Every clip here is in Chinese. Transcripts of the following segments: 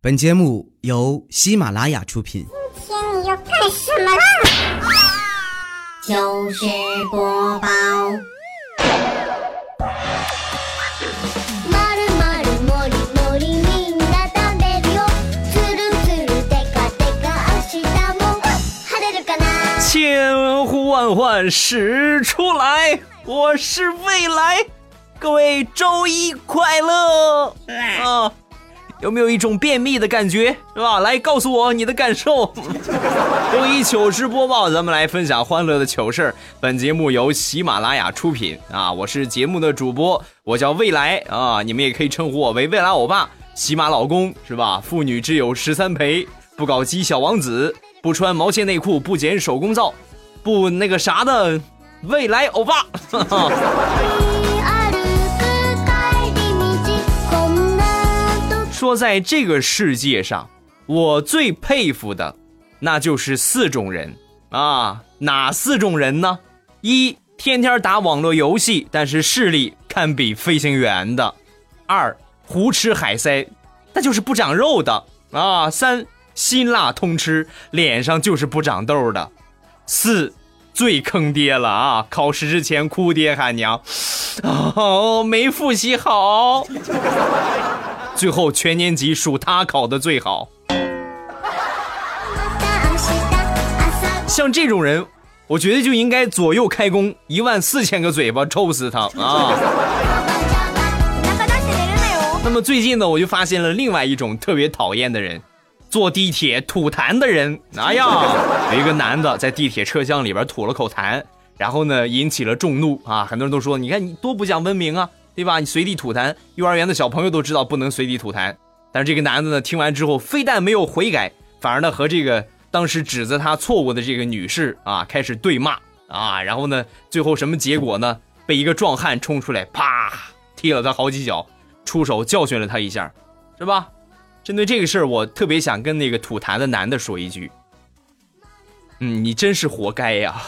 本节目由喜马拉雅出品。今天你要干什么啦？糗事播报。まるまるもりもりみんな食べるよ。つるつるでかでか明日も晴れるかな？千呼万唤始出来，我是未来，各位周一快乐啊！ 有没有一种便秘的感觉，是吧？来告诉我你的感受。周一糗事播报，咱们来分享欢乐的糗事。本节目由喜马拉雅出品啊，我是节目的主播，我叫未来啊，你们也可以称呼我为未来欧巴。喜马老公是吧？妇女之友十三陪，不搞基小王子，不穿毛线内裤，不剪手工皂，不那个啥的，未来欧巴。说在这个世界上，我最佩服的，那就是四种人啊！哪四种人呢？一天天打网络游戏，但是视力堪比飞行员的；二胡吃海塞，那就是不长肉的啊；三辛辣通吃，脸上就是不长痘的；四最坑爹了啊！考试之前哭爹喊娘，哦，没复习好。最后全年级数他考的最好。像这种人，我觉得就应该左右开弓，一万四千个嘴巴抽死他啊！那么最近呢，我就发现了另外一种特别讨厌的人，坐地铁吐痰的人。哎呀，有一个男的在地铁车厢里边吐了口痰，然后呢引起了众怒啊！很多人都说，你看你多不讲文明啊，对吧？你随地吐痰，幼儿园的小朋友都知道不能随地吐痰。但是这个男的呢，听完之后非但没有悔改，反而呢和这个当时指责他错误的这个女士啊开始对骂啊，然后呢最后什么结果呢？被一个壮汉冲出来，啪踢了他好几脚，出手教训了他一下，是吧？针对这个事儿，我特别想跟那个吐痰的男的说一句，嗯，你真是活该呀！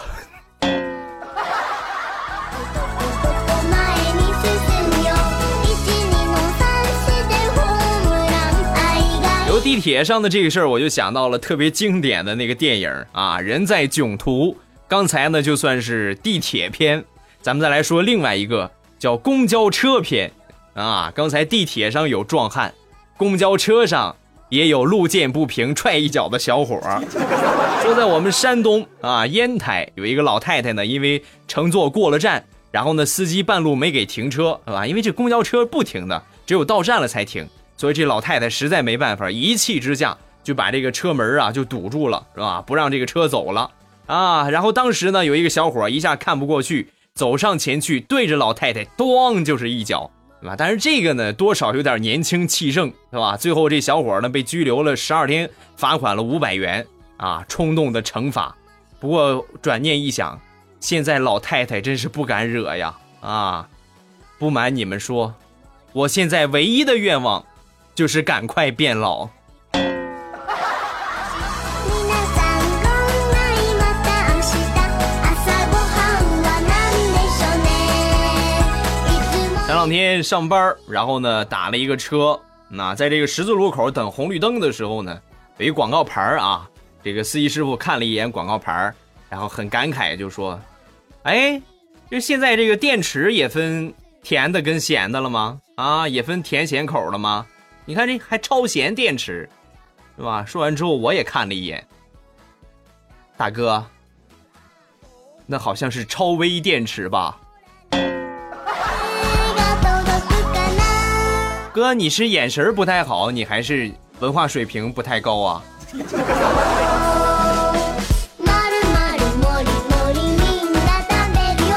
前に進むよ12の3してホームラン愛が由地铁上的这个事儿，我就想到了特别经典的那个电影啊，《人在囧途》。刚才呢，就算是地铁篇，咱们再来说另外一个叫公交车篇啊。刚才地铁上有壮汉， 公交车上也有路见不平踹一脚的小伙儿。说在我们山东啊，烟台有一个老太太呢，因为乘坐过了站，然后呢，司机半路没给停车，是吧？因为这公交车不停的，只有到站了才停。所以这老太太实在没办法，一气之下就把这个车门啊就堵住了，是吧？不让这个车走了啊。然后当时呢，有一个小伙一下看不过去，走上前去，对着老太太咣就是一脚，啊？但是这个呢，多少有点年轻气盛，是吧？最后这小伙呢被拘留了十二天，罚款了五百元啊，冲动的惩罚。不过转念一想，现在老太太真是不敢惹呀啊！不瞒你们说，我现在唯一的愿望。就是赶快变老。两天上班，然后呢打了一个车，那在这个十字路口等红绿灯的时候呢，有一广告牌啊，这个司机师傅看了一眼广告牌，然后很感慨就说：“哎，就现在这个电池也分甜的跟咸的了吗？啊，也分甜咸口了吗？你看这还超咸电池，是吧？”说完之后我也看了一眼，大哥，那好像是超微电池吧？哥，你是眼神儿不太好，你还是文化水平不太高啊？まるまるもりもりみんな食べるよ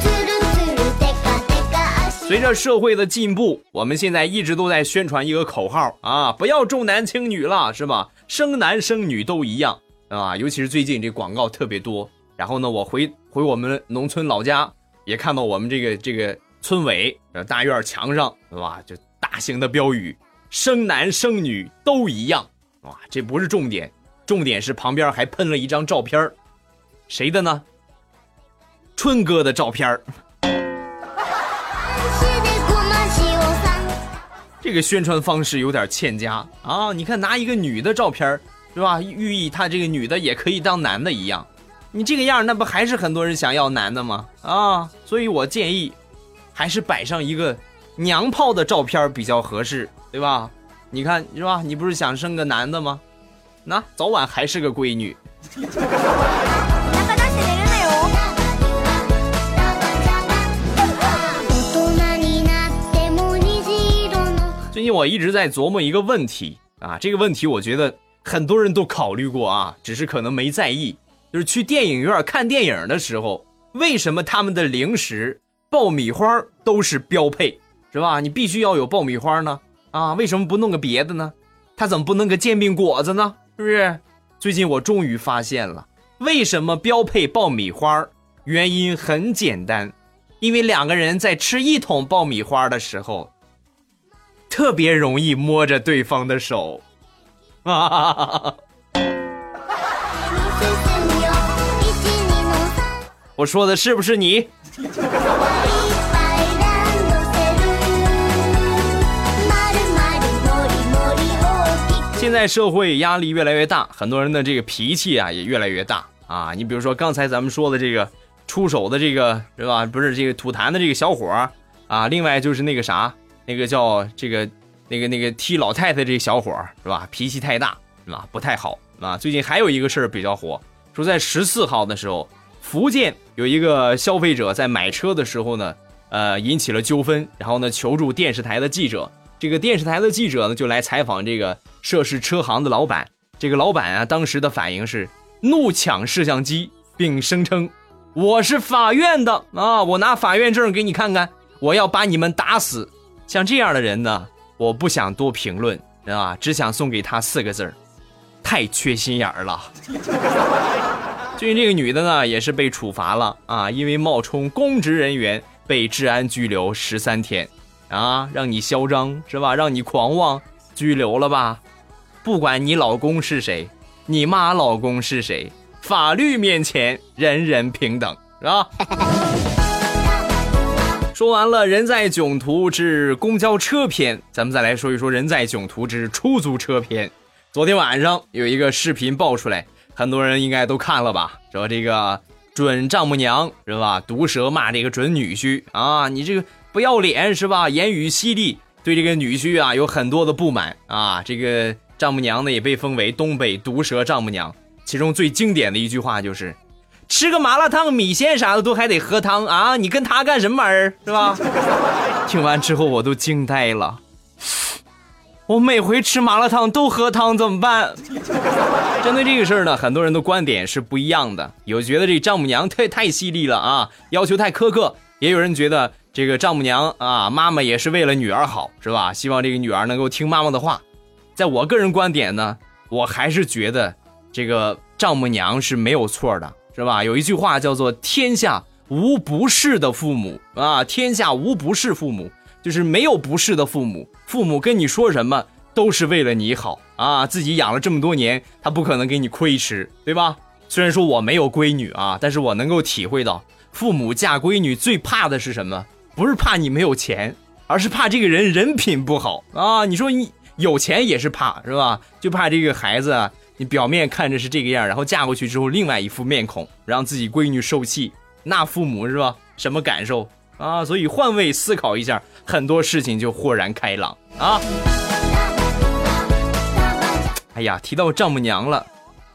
つるつるでかでか足随着社会的进步，我们现在一直都在宣传一个口号啊，不要重男轻女了，是吧？生男生女都一样啊，尤其是最近这广告特别多。然后呢，我回回我们农村老家，也看到我们这个这个村委呃大院墙上，是吧？就 大型的标语：生男生女都一样。哇，这不是重点，重点是旁边还喷了一张照片儿谁的呢？春哥的照片儿してごま塩さん 这个宣传方式有点欠佳啊！你看拿一个女的照片，是吧？寓意她这个女的也可以当男的一样。你这个样，那不还是很多人想要男的吗？啊！所以我建议，还是摆上一个 娘炮的照片比较合适，对吧？你看是吧？你不是想生个男的吗？那早晚还是个闺女。大人になっても虹色の最近我一直在琢磨一个问题啊，这个问题我觉得很多人都考虑过啊，只是可能没在意。就是去电影院看电影的时候，为什么他们的零食爆米花都是标配， 是吧？你必须要有爆米花呢？啊，为什么不弄个别的呢？他怎么不弄个煎饼果子呢？是不是？最近我终于发现了，为什么标配爆米花？原因很简单，因为两个人在吃一桶爆米花的时候，特别容易摸着对方的手。哈哈哈哈進むよ一二の三我说的是不是你？ 在社会压力越来越大，很多人的这个脾气啊也越来越大啊。你比如说刚才咱们说的这个出手的这个是吧？不是这个吐痰的这个小伙儿啊，另外就是那个啥，那个叫这个那个那个踢老太太这个小伙儿是吧？脾气太大是吧？不太好啊。最近还有一个事儿比较火，说在十四号的时候，福建有一个消费者在买车的时候呢，呃，引起了纠纷，然后呢求助电视台的记者。这个电视台的记者呢就来采访这个涉事车行的老板。这个老板啊，当时的反应是怒抢摄像机，并声称：“我是法院的啊，我拿法院证给你看看，我要把你们打死。”像这样的人呢，我不想多评论啊，只想送给他四个字儿：太缺心眼儿了。最近这个女的呢，也是被处罚了啊，因为冒充公职人员被治安拘留十三天，啊，让你嚣张是吧？让你狂妄，拘留了吧？不管你老公是谁，你妈老公是谁，法律面前人人平等，是吧？说完了人在囧途之公交车篇，咱们再来说一说人在囧途之出租车篇。昨天晚上有一个视频爆出来，很多人应该都看了吧？说这个准丈母娘是吧？毒舌骂这个准女婿啊，你这个不要脸是吧？言语犀利，对这个女婿啊有很多的不满啊。这个丈母娘呢也被封为东北毒舌丈母娘，其中最经典的一句话就是。吃个麻辣烫、米线啥的都还得喝汤啊！你跟他干什么玩意儿是吧？听完之后我都惊呆了。我每回吃麻辣烫都喝汤怎么办？针对这个事儿呢，很多人的观点是不一样的。有觉得这丈母娘太太犀利了啊，要求太苛刻；也有人觉得这个丈母娘啊，妈妈也是为了女儿好，是吧？希望这个女儿能够听妈妈的话。在我个人观点呢，我还是觉得这个丈母娘是没有错的。是吧？有一句话叫做“天下无不是的父母”啊，天下无不是父母，就是没有不是的父母。父母跟你说什么都是为了你好啊，自己养了这么多年，他不可能给你亏吃，对吧？虽然说我没有闺女啊，但是我能够体会到，父母嫁闺女最怕的是什么？不是怕你没有钱，而是怕这个人人品不好啊。你说你有钱也是怕，是吧？就怕这个孩子。你表面看着是这个样，然后嫁过去之后，另外一副面孔，让自己闺女受气，那父母是吧？什么感受啊？所以换位思考一下，很多事情就豁然开朗啊！哎呀，提到丈母娘了，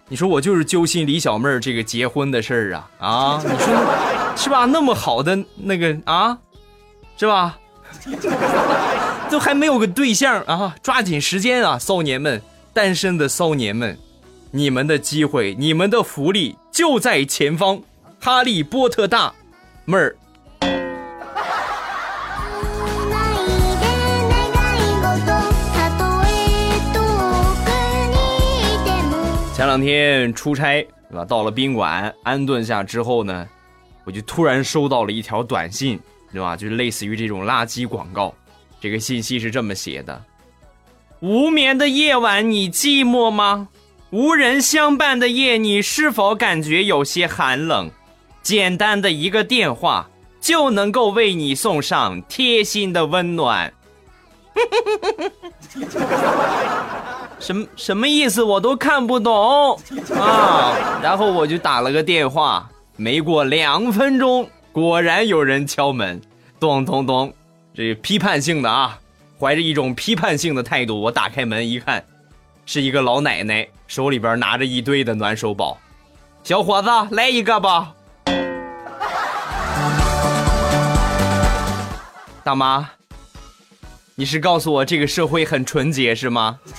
你说我就是揪心李小妹儿这个结婚的事儿啊啊！你说是吧？那么好的那个啊，是吧？都还没有个对象啊，抓紧时间啊，少年们，单身的少年们。你们的机会，你们的福利就在前方，哈利波特大妹儿。ないで願い事たとえ遠くにいても前两天出差，对吧？到了宾馆安顿下之后呢，我就突然收到了一条短信， 对吧？就类似于这种垃圾广告。这个信息是这么写的：无眠的夜晚，你寂寞吗？无人相伴的夜，你是否感觉有些寒冷？简单的一个电话就能够为你送上贴心的温暖。什么什么意思？我都看不懂啊！然后我就打了个电话，没过两分钟，果然有人敲门，咚咚咚，这批判性的啊，怀着一种批判性的态度，我打开门一看，是一个老奶奶，手里边拿着一堆的暖手宝，小伙子来一个吧。大妈，你是告诉我这个社会很纯洁是吗？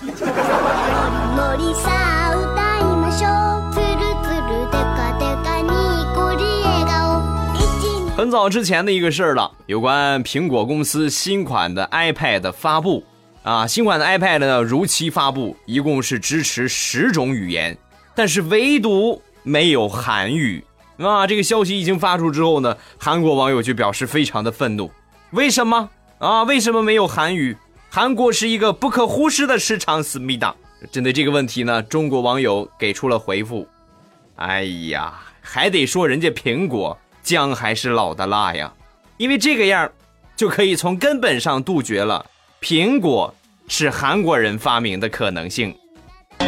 早之前的一个事儿了，有关苹果公司新款的 iPad 发布啊，新款的 iPad 呢如期发布，一共是支持十种语言，但是唯独没有韩语啊。这个消息一经发出之后呢，韩国网友就表示非常的愤怒，为什么啊？为什么没有韩语？韩国是一个不可忽视的市场，思密达。针对这个问题呢，中国网友给出了回复。哎呀，还得说人家苹果姜还是老的辣呀，因为这个样就可以从根本上杜绝了苹果是韩国人发明的可能性。で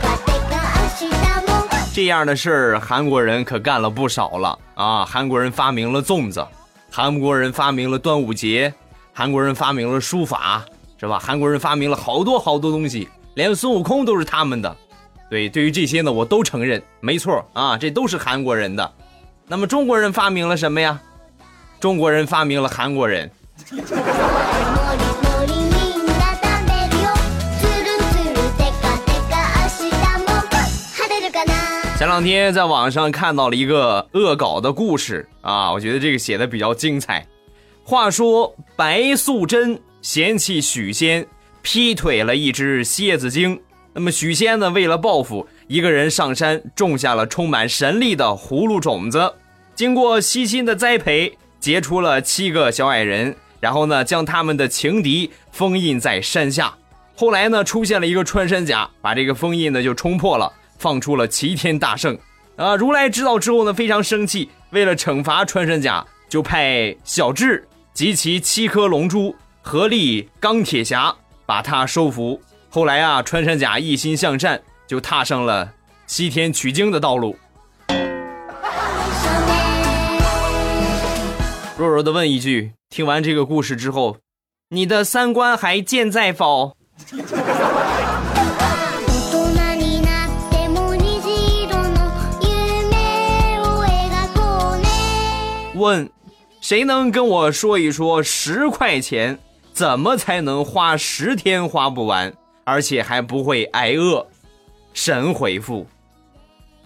かでか明日も这样的事儿，韩国人可干了不少了啊！韩国人发明了粽子，韩国人发明了端午节，韩国人发明了书法，是吧？韩国人发明了好多好多东西，连孙悟空都是他们的。 对，对于这些呢，我都承认，没错啊，这都是韩国人的。那么中国人发明了什么呀？中国人发明了韩国人。もりもりみんな食べるよつるつるでかでか明日も晴れるかな前两天在网上看到了一个恶搞的故事啊，我觉得这个写的比较精彩。话说白素贞嫌弃许仙劈腿了一只蝎子精， 那么许仙呢，为了报复，一个人上山种下了充满神力的葫芦种子，经过悉心的栽培，结出了七个小矮人，然后呢，将他们的情敌封印在山下。后来呢，出现了一个穿山甲，把这个封印呢就冲破了，放出了齐天大圣。啊，如来知道之后呢，非常生气，为了惩罚穿山甲，就派小智及其七颗龙珠，合力钢铁侠把他收服。后来啊，穿山甲一心向善，就踏上了西天取经的道路。弱弱的问一句：听完这个故事之后，你的三观还健在否？大人になっても虹色の夢を描こうね问，谁能跟我说一说十块钱怎么才能花十天花不完， 而且还不会挨饿？神回复：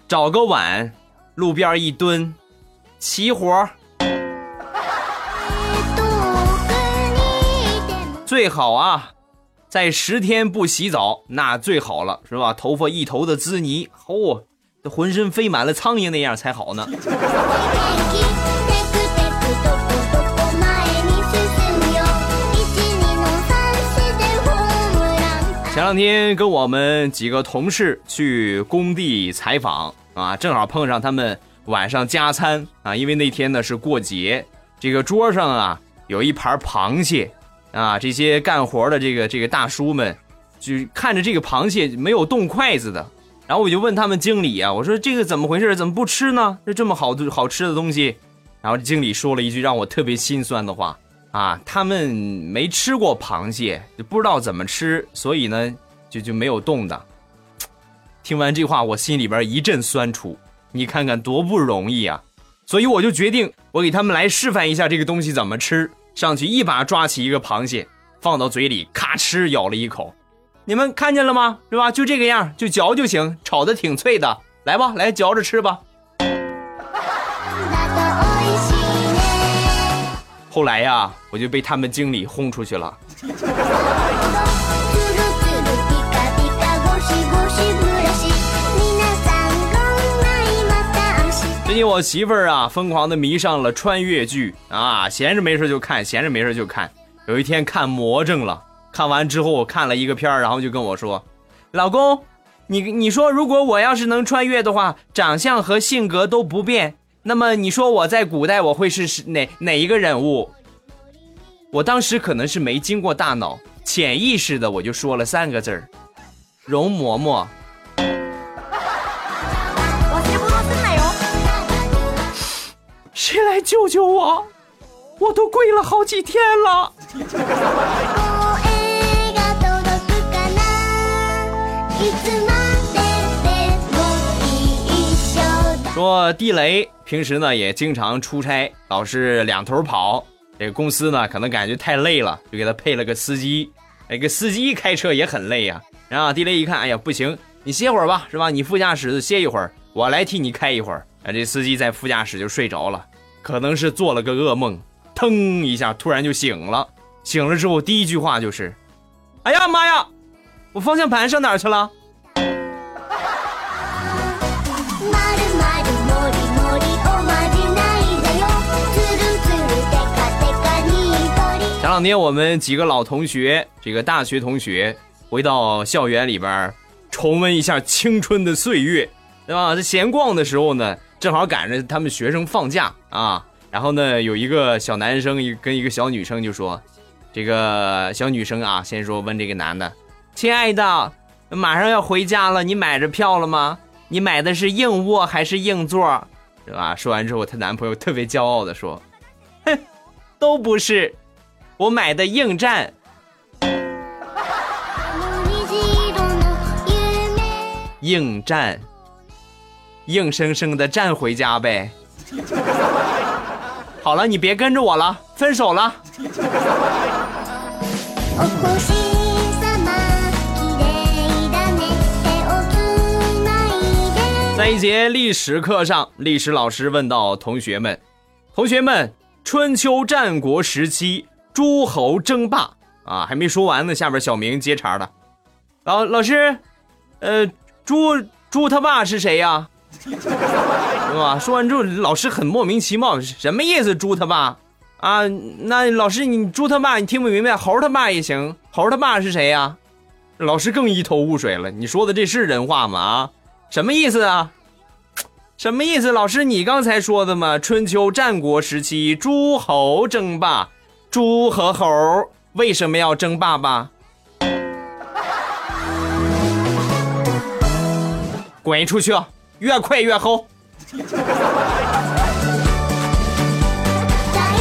找个碗，路边一蹲，齐活儿。遠くにいても最好啊，在十天不洗澡，那最好了，是吧？头发一头的滋泥，嚯、这浑身飞滿了苍蝇那样才好呢。 两天跟我们几个同事去工地采访啊，正好碰上他们晚上加餐啊，因为那天呢是过节，这个桌上啊有一盘螃蟹啊，这些干活的这个这个大叔们就看着这个螃蟹没有动筷子的，然后我就问他们经理啊，我说这个怎么回事？怎么不吃呢？这这么好的好吃的东西，然后经理说了一句让我特别心酸的话啊，他们没吃过螃蟹，就不知道怎么吃，所以呢就就没有动的。听完这话，我心里边一阵酸楚。你看看多不容易啊！所以我就决定，我给他们来示范一下这个东西怎么吃。上去一把抓起一个螃蟹，放到嘴里，咔哧咬了一口。你们看见了吗？是吧？就这个样，就嚼就行，炒的挺脆的。来吧，来嚼着吃吧。后来呀，我就被他们经理轰出去了。つるつるピカピカゴシゴシブラシ皆さんこんないまた明日最近我媳妇儿啊，疯狂的迷上了穿越剧啊，闲着没事就看，闲着没事就看。有一天看魔怔了，看完之后我看了一个片儿，然后就跟我说：“老公，你你说如果我要是能穿越的话，长相和性格都不变， 那么你说我在古代我会是是哪哪一个人物？”我当时可能是没经过大脑，潜意识的我就说了三个字儿：容嬷嬷。谁来救救我？我都跪了好几天了。说地雷平时呢也经常出差，老是两头跑。这个公司呢可能感觉太累了，就给他配了个司机。那个司机开车也很累呀、然后地雷一看，哎呀不行，你歇会儿吧，是吧？你副驾驶歇一会儿，我来替你开一会儿。啊，这司机在副驾驶就睡着了，可能是做了个噩梦，腾一下突然就醒了。醒了之后第一句话就是：“哎呀妈呀，我方向盘上哪儿去了？”前两天我们几个老同学，这个大学同学回到校园里边，重温一下青春的岁月，对吧？在闲逛的时候呢，正好赶着他们学生放假啊。然后呢，有一个小男生一跟一个小女生就说：“这个小女生啊，先说问这个男的，亲爱的，马上要回家了，你买着票了吗？你买的是硬卧还是硬座？对吧？”说完之后，她男朋友特别骄傲的说：“哼，都不是。”我买的硬站，虹色の夢硬站，硬生生的站回家呗。好了，你别跟着我了，分手了。お星様綺麗だね手をつないで在一节历史课上，历史老师问到同学们：“同学们，春秋战国时期 诸侯争霸啊，还没说完呢。”下边小明接茬了：“老老师，呃，猪猪他爸是谁呀？是吧？”说完之后，老师很莫名其妙，什么意思？猪他爸啊？那老师你猪他爸你听不明白，猴他爸也行，猴他爸是谁呀？老师更一头雾水了，你说的这是人话吗？啊？什么意思啊？什么意思？老师，你刚才说的嘛？春秋战国时期，诸侯争霸，猪和猴为什么要争霸吧？滚出去！越快越齁！大好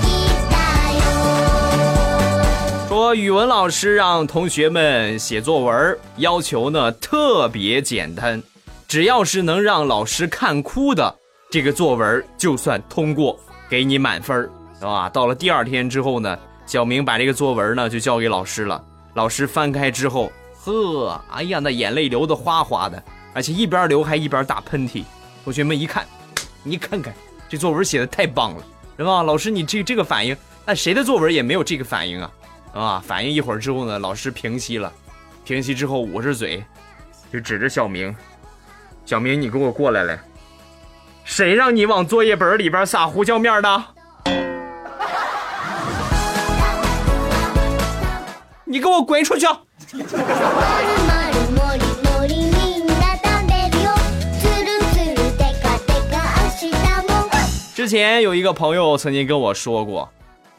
きだよ说语文老师让同学们写作文，要求呢特别简单，只要是能让老师看哭的，这个作文就算通过，给你满分 是吧？到了第二天之后呢，小明把这个作文呢就交给老师了。老师翻开之后，呵，哎呀，那眼泪流的哗哗的，而且一边流还一边打喷嚏。同学们一看，你看看这作文写的太棒了，是吧？老师，你这这个反应，那谁的作文也没有这个反应啊？啊！反应一会儿之后呢，老师平息了，平息之后捂着嘴，就指着小明：“小明，你给我过来来！谁让你往作业本里边撒胡椒面的？カテカ明日も之前有一个朋友曾经跟我说过，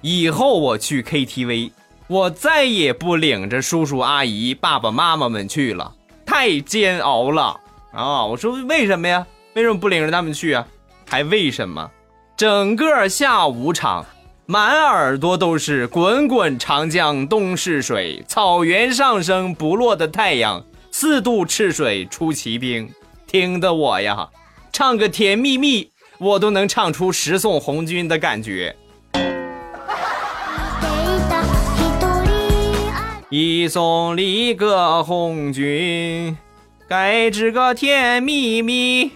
以后我去 KTV，我再也不领着叔叔阿姨、爸爸妈妈们去了，太煎熬了啊！我说为什么呀？为什么不领着他们去啊？还为什么？整个下午场， 满耳朵都是“滚滚长江东逝水，草原上升不落的太阳，四渡赤水出奇兵”，听得我呀，唱个甜蜜蜜，我都能唱出十送红军的感觉。ていた一人あ一送里个红军，该知个甜蜜蜜。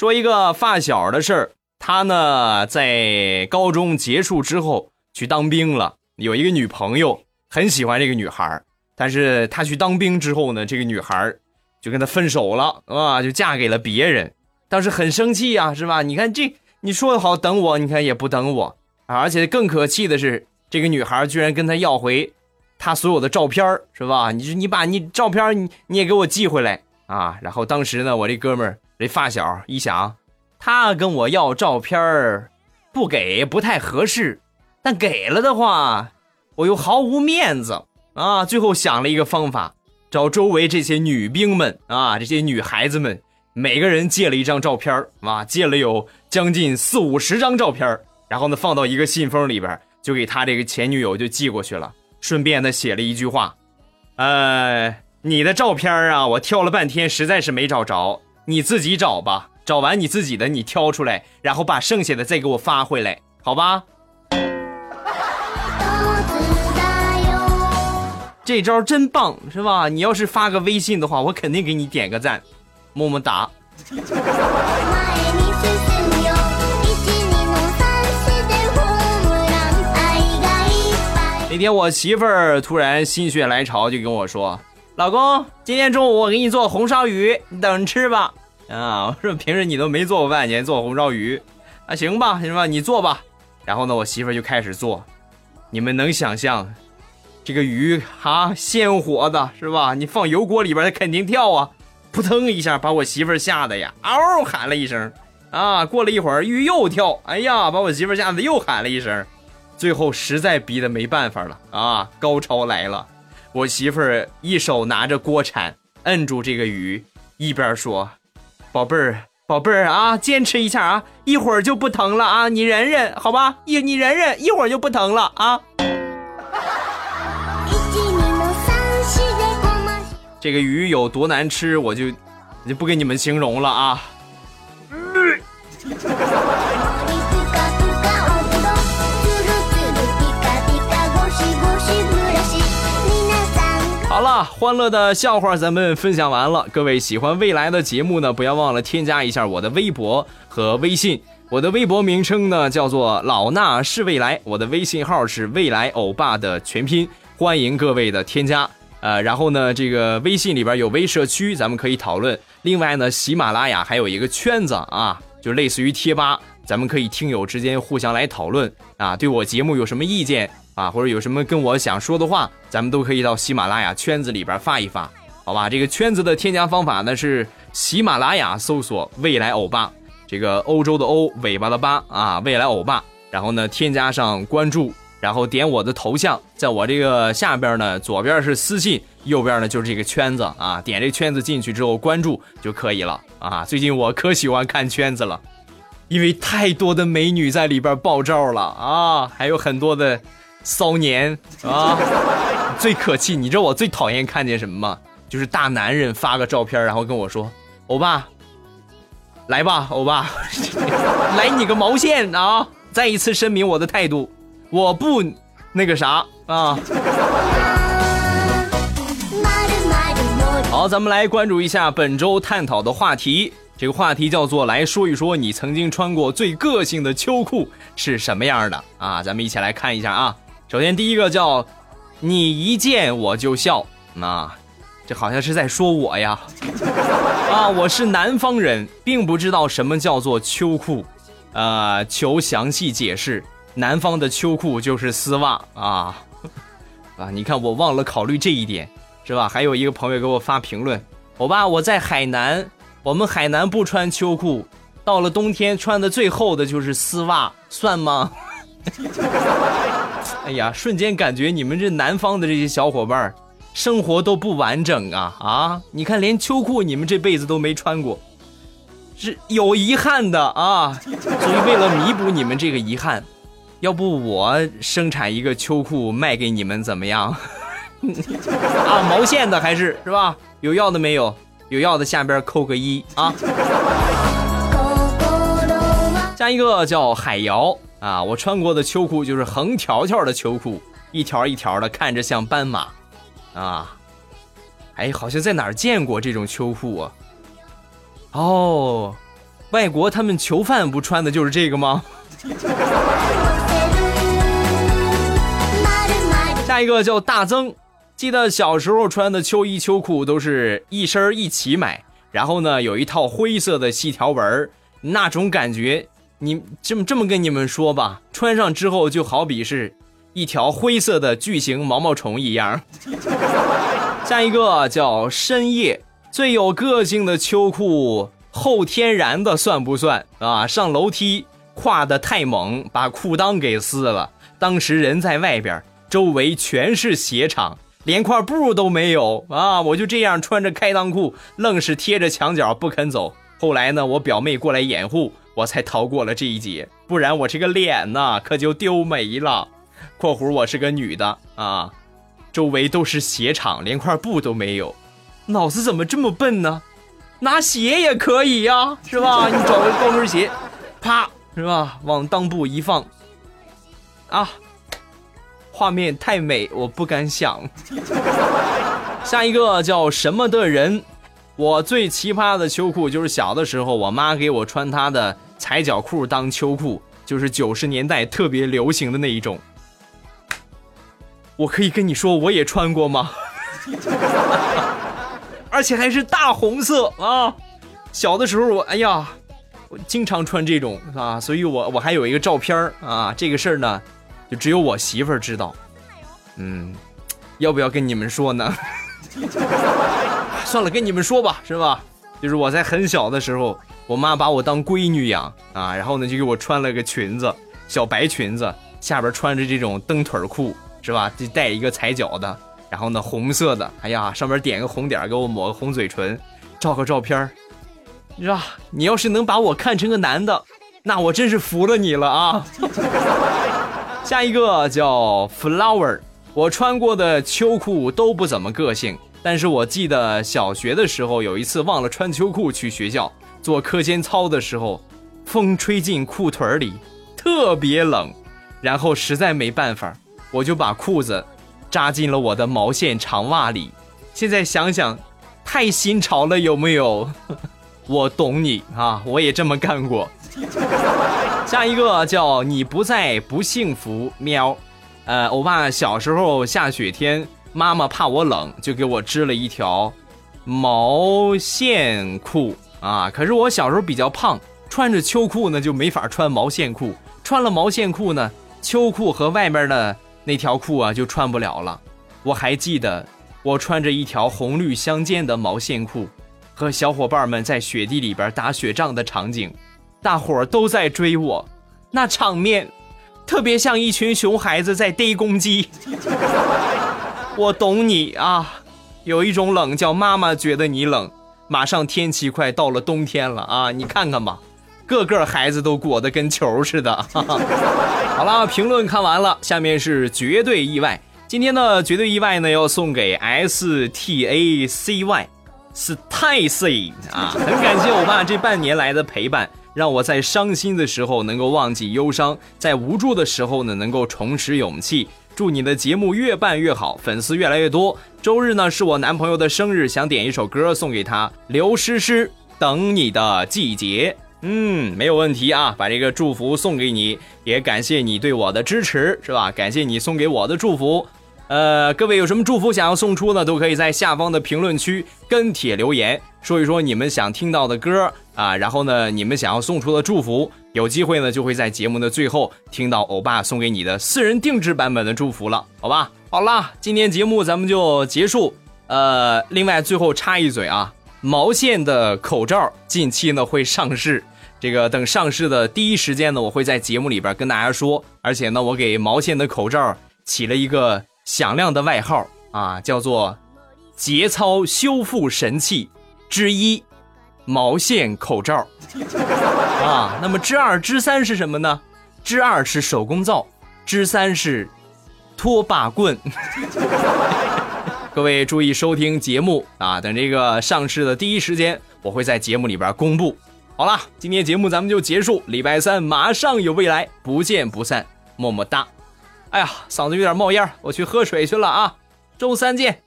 说一个发小的事儿，他呢在高中结束之后去当兵了，有一个女朋友，很喜欢这个女孩儿，但是他去当兵之后呢，这个女孩儿就跟他分手了啊，就嫁给了别人，当时很生气呀、是吧？你看这你说好等我，你看也不等我，而且更可气的是，这个女孩儿居然跟他要回他所有的照片是吧？你你把你照片你你也给我寄回来啊。然后当时呢，我这哥们儿这发小一想，他跟我要照片儿，不给不太合适，但给了的话，我又毫无面子啊。最后想了一个方法，找周围这些女兵们啊，这些女孩子们，每个人借了一张照片儿啊，借了有将近四五十张照片儿然后呢放到一个信封里边，就给他这个前女友就寄过去了。顺便呢写了一句话，呃，你的照片啊，我挑了半天，实在是没找着，你自己找吧，找完你自己的你挑出来，然后把剩下的再给我发回来，好吧？つだよ这招真棒，是吧？你要是发个微信的话，我肯定给你点个赞，么么哒。前に進むよ12の3でホームラン愛がいっぱい那天我媳妇儿突然心血来潮，就跟我说：“老公，今天中午我给你做红烧鱼，你等着吃吧。” 啊，我说平时你都没做过饭，你还做红烧鱼，啊，行吧，行吧，你做吧。然后呢，我媳妇儿就开始做，你们能想象，这个鱼啊，鲜活的是吧？你放油锅里边，它肯定跳啊，扑腾一下，把我媳妇儿吓得呀，嗷喊了一声。啊，过了一会儿，鱼又跳，哎呀，把我媳妇儿吓得又喊了一声。最后实在逼得没办法了啊！高潮来了，我媳妇儿一手拿着锅铲摁住这个鱼，一边说：“宝贝儿，宝贝儿啊，坚持一下啊，一会儿就不疼了啊，你忍忍，好吧？一你忍忍，一会儿就不疼了啊。 12の3四でごま”这个鱼有多难吃，我就就不跟你们形容了啊。 欢乐的笑话咱们分享完了。各位喜欢未来的节目呢，不要忘了添加一下我的微博和微信。我的微博名称呢叫做老衲是未来，我的微信号是未来欧巴的全拼，欢迎各位的添加。呃，然后呢，这个微信里边有微社区，咱们可以讨论。另外呢，喜马拉雅还有一个圈子啊，就类似于贴吧，咱们可以听友之间互相来讨论啊，对我节目有什么意见啊，或者有什么跟我想说的话，咱们都可以到喜马拉雅圈子里边发一发，好吧？这个圈子的添加方法呢是喜马拉雅搜索“未来欧巴”，这个欧洲的欧，尾巴的巴啊，未来欧巴，然后呢添加上关注，然后点我的头像，在我这个下边呢，左边是私信，右边呢就是这个圈子啊，点这圈子进去之后关注就可以了啊。最近我可喜欢看圈子了。因为太多的美女在里边爆照了啊，还有很多的骚年啊，最可气。你知道我最讨厌看见什么吗？就是大男人发个照片，然后跟我说：“欧巴，来吧，欧巴，来你个毛线啊！”再一次声明我的态度，我不那个啥啊。まるまるのり好，咱们来关注一下本周探讨的话题。这个话题叫做“来说一说你曾经穿过最个性的秋裤是什么样的”啊？咱们一起来看一下啊。 首先第一个叫“你一见我就笑”，啊，这好像是在说我呀。啊，我是南方人，并不知道什么叫做秋裤，呃，求详细解释。南方的秋裤就是丝袜啊。啊，你看我忘了考虑这一点，是吧？还有一个朋友给我发评论，欧巴，我在海南，我们海南不穿秋裤，到了冬天穿的最厚的就是丝袜，算吗？哎呀，瞬间感觉你们这南方的这些小伙伴儿生活都不完整啊啊！你看连秋裤你们这辈子都没穿过，是有遗憾的啊。所以为了弥补你们这个遗憾，要不我生产一个秋裤卖给你们怎么样？啊，毛线的还是是吧？有要的没有？有要的下边扣个一啊。心は下一个叫海瑶啊，我穿过的秋裤就是横条条的秋裤，一条一条的，看着像斑马啊。哎，好像在哪儿见过这种秋裤啊？哦，外国他们囚犯不穿的就是这个吗？まるまる下一个叫大增，记得小时候穿的秋衣秋裤都是一身儿一起买，然后呢有一套灰色的细条纹儿，那种感觉， 你这么这么跟你们说吧，穿上之后就好比是一条灰色的巨型毛毛虫一样。下一个叫深夜，最有个性的秋裤，后天然的算不算啊？上楼梯跨的太猛，把裤裆给撕了。当时人在外边，周围全是鞋厂，连块布都没有啊！我就这样穿着开裆裤，愣是贴着墙角不肯走。后来呢，我表妹过来掩护，我才逃过了这一劫。不然我这个脸呐，可就丢没了。（括弧我是个女的啊，周围都是鞋厂，连块布都没有，脑子怎么这么笨呢？拿鞋也可以呀，是吧？你找个高跟鞋，啪，是吧？往裆部一放，啊，画面太美，我不敢想。下一个叫什么的人？我最奇葩的秋裤就是小的时候，我妈给我穿她的踩脚裤当秋裤，就是九十年代特别流行的那一种。我可以跟你说，我也穿过吗？而且还是大红色啊！小的时候我，哎呀，我经常穿这种啊，所以我我还有一个照片啊。这个事儿呢，就只有我媳妇儿知道。嗯，要不要跟你们说呢？算了，跟你们说吧，是吧？就是我在很小的时候，我妈把我当闺女养啊，然后呢就给我穿了个裙子，小白裙子，下边穿着这种蹬腿裤，是吧？就带一个踩脚的，然后呢红色的，哎呀，上面点个红点，给我抹个红嘴唇，照个照片是吧？你要是能把我看成个男的，那我真是服了你了啊！下一个叫 Flower，我穿过的秋裤都不怎么个性。但是我记得小学的时候，有一次忘了穿秋裤去学校做课间操的时候，风吹进裤腿里，特别冷，然后实在没办法，我就把裤子扎进了我的毛线长袜里。现在想想，太新潮了，有没有？我懂你啊，我也这么干过。下一个叫你不在不幸福喵，呃，我爸小时候下雪天。妈妈怕我冷，就给我织了一条毛线裤啊。可是我小时候比较胖，穿着秋裤呢就没法穿毛线裤。穿了毛线裤呢，秋裤和外面的那条裤啊就穿不了了。我还记得我穿着一条红绿相间的毛线裤，和小伙伴们在雪地里边打雪仗的场景，大伙儿都在追我，那场面特别像一群熊孩子在逮公鸡。我懂你啊，有一种冷叫妈妈觉得你冷。马上天气快到了冬天了啊，你看看吧，个个孩子都裹得跟球似的。好了，评论看完了，下面是绝对意外。今天的绝对意外呢，要送给 S T A C Y Stacy 啊，很感谢我爸这半年来的陪伴，让我在伤心的时候能够忘记忧伤，在无助的时候呢能够重拾勇气。祝你的节目越办越好，粉丝越来越多。周日呢是我男朋友的生日，想点一首歌送给他。刘诗诗，《等你的季节》。嗯，没有问题啊，把这个祝福送给你，也感谢你对我的支持，是吧？感谢你送给我的祝福。呃，各位有什么祝福想要送出呢？都可以在下方的评论区跟帖留言，说一说你们想听到的歌啊，然后呢，你们想要送出的祝福。有机会呢，就会在节目的最后听到欧巴送给你的私人定制版本的祝福了，好吧？好啦，今天节目咱们就结束。呃，另外最后插一嘴啊，毛线的口罩近期呢会上市，这个等上市的第一时间呢，我会在节目里边跟大家说。而且呢，我给毛线的口罩起了一个响亮的外号啊，叫做“节操修复神器之一”。毛线口罩，啊，那么之二、之三是什么呢？之二是手工皂，之三是拖把棍。各位注意收听节目啊！等这个上市的第一时间，我会在节目里边公布。好了，今天节目咱们就结束，礼拜三马上有未来，不见不散，么么哒！哎呀，嗓子有点冒烟，我去喝水去了啊！周三见。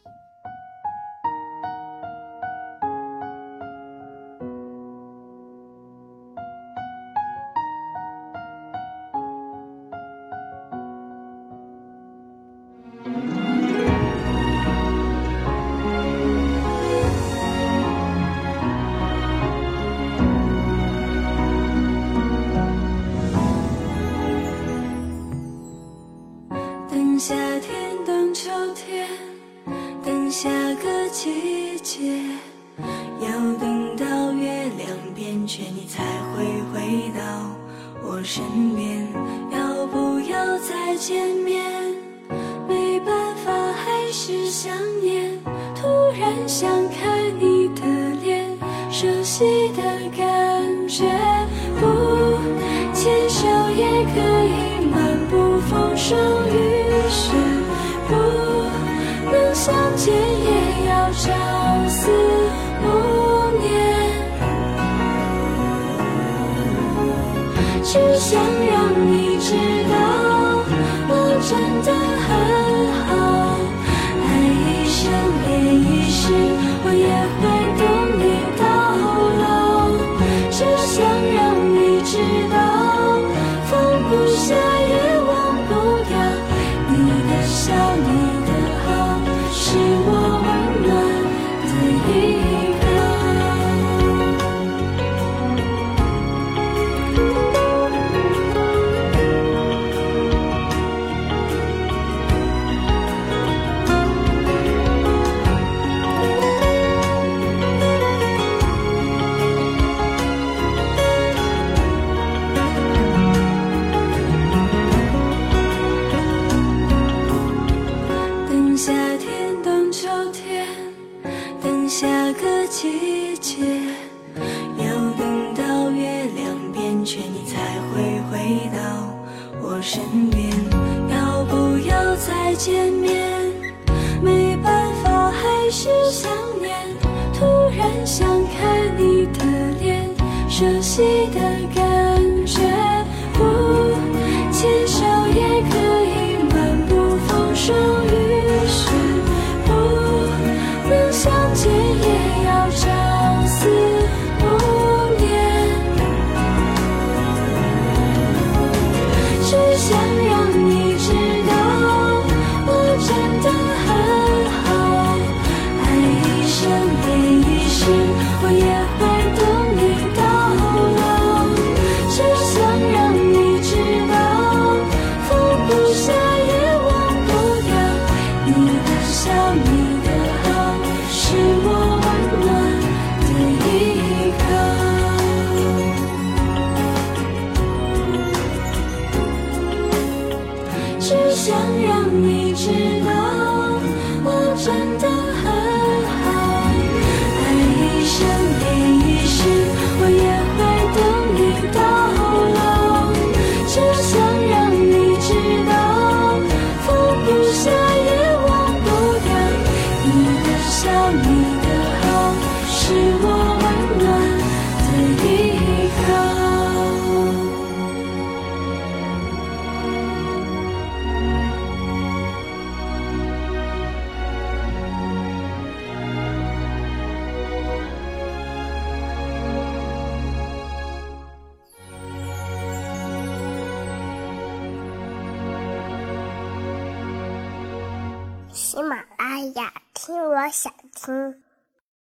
生与世，不能相见，也要朝思暮念。只想让。夏天等秋天，等下个季节，要等到月亮变全，你才会回到我身边，要不要再见面？没办法，还是想你。